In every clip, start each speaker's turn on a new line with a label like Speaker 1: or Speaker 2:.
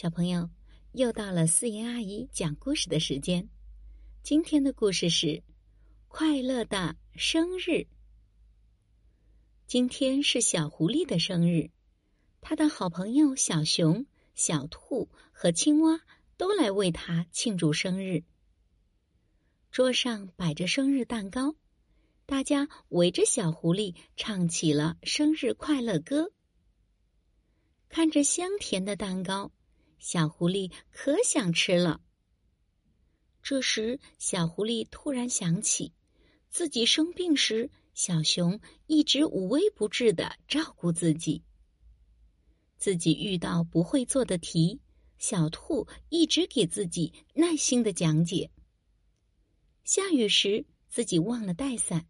Speaker 1: 小朋友，又到了四言阿姨讲故事的时间。今天的故事是《快乐的生日》。今天是小狐狸的生日，他的好朋友小熊、小兔和青蛙都来为他庆祝生日。桌上摆着生日蛋糕，大家围着小狐狸唱起了生日快乐歌。看着香甜的蛋糕。小狐狸可想吃了。这时，小狐狸突然想起，自己生病时，小熊一直无微不至的照顾自己；自己遇到不会做的题，小兔一直给自己耐心的讲解；下雨时，自己忘了带伞，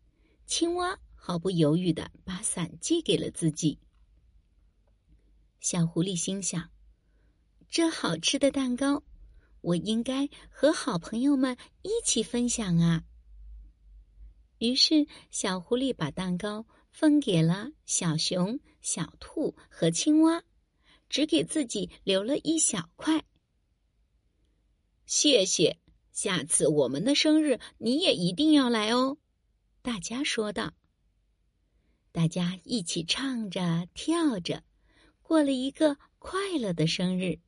Speaker 1: 青蛙毫不犹豫的把伞借给了自己。小狐狸心想。这好吃的蛋糕，我应该和好朋友们一起分享啊！于是，小狐狸把蛋糕分给了小熊、小兔和青蛙，只给自己留了一小块。谢谢，下次我们的生日你也一定要来哦！大家说道。大家一起唱着、跳着，过了一个快乐的生日。